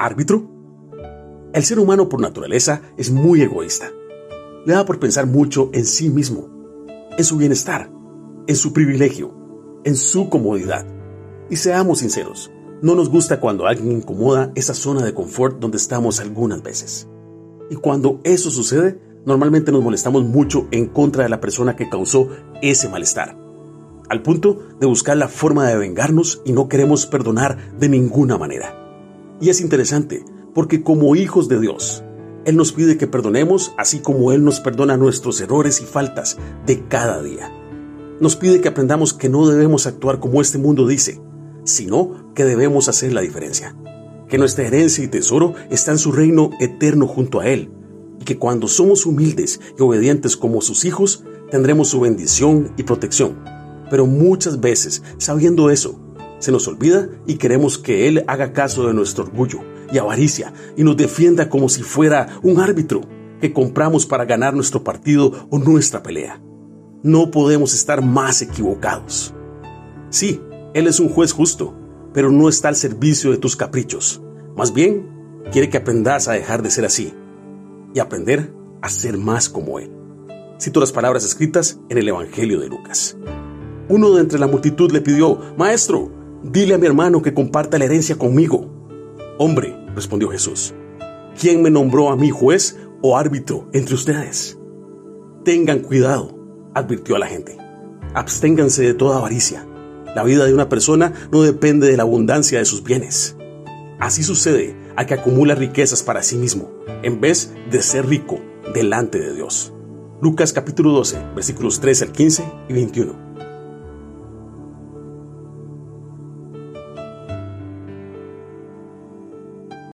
árbitro? El ser humano por naturaleza es muy egoísta. Le da por pensar mucho en sí mismo, en su bienestar, en su privilegio, en su comodidad. Y seamos sinceros, no nos gusta cuando alguien incomoda esa zona de confort donde estamos algunas veces. Y cuando eso sucede, normalmente nos molestamos mucho en contra de la persona que causó ese malestar, al punto de buscar la forma de vengarnos y no queremos perdonar de ninguna manera. Y es interesante, porque como hijos de Dios, Él nos pide que perdonemos así como Él nos perdona nuestros errores y faltas de cada día. Nos pide que aprendamos que no debemos actuar como este mundo dice, sino que debemos hacer la diferencia. Que nuestra herencia y tesoro está en su reino eterno junto a Él, y que cuando somos humildes y obedientes como sus hijos, tendremos su bendición y protección. Pero muchas veces, sabiendo eso, se nos olvida y queremos que Él haga caso de nuestro orgullo y avaricia y nos defienda como si fuera un árbitro que compramos para ganar nuestro partido o nuestra pelea. No podemos estar más equivocados. Sí, Él es un juez justo, pero no está al servicio de tus caprichos. Más bien, quiere que aprendas a dejar de ser así y aprender a ser más como Él. Cito las palabras escritas en el Evangelio de Lucas. Uno de entre la multitud le pidió, Maestro, dile a mi hermano que comparta la herencia conmigo. Hombre, respondió Jesús, ¿quién me nombró a mí juez o árbitro entre ustedes? Tengan cuidado, advirtió a la gente. Absténganse de toda avaricia. La vida de una persona no depende de la abundancia de sus bienes. Así sucede a que acumula riquezas para sí mismo, en vez de ser rico delante de Dios. Lucas capítulo 12, versículos 13 al 15 y 21.